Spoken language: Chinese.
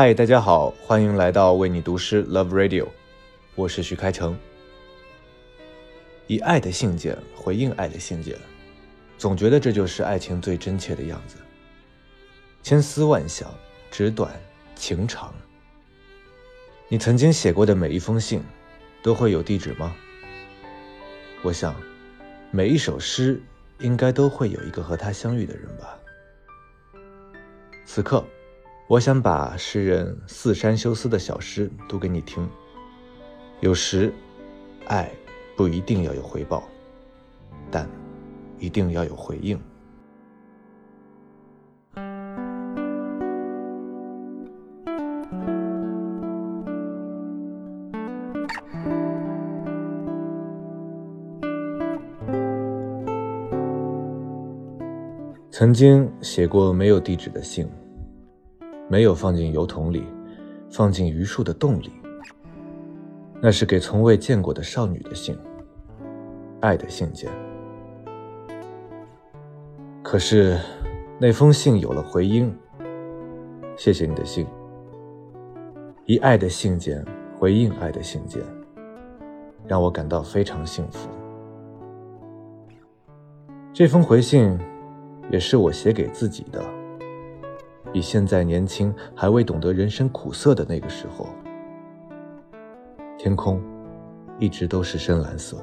嗨，大家好，欢迎来到为你读诗 Love Radio，我是徐开成。以爱的信件回应爱的信件，总觉得这就是爱情最真切的样子。千思万想，纸短情长。你曾经写过的每一封信，都会有地址吗？我想，每一首诗应该都会有一个和他相遇的人吧。此刻。我想把诗人四山修斯的小诗读给你听。有时，爱不一定要有回报，但一定要有回应。曾经写过没有地址的信。没有放进油桶里，放进榆树的洞里。那是给从未见过的少女的信，爱的信件。可是，那封信有了回音。谢谢你的信，以爱的信件回应爱的信件，让我感到非常幸福。这封回信，也是我写给自己的。比现在年轻，还未懂得人生苦涩的那个时候，天空一直都是深蓝色。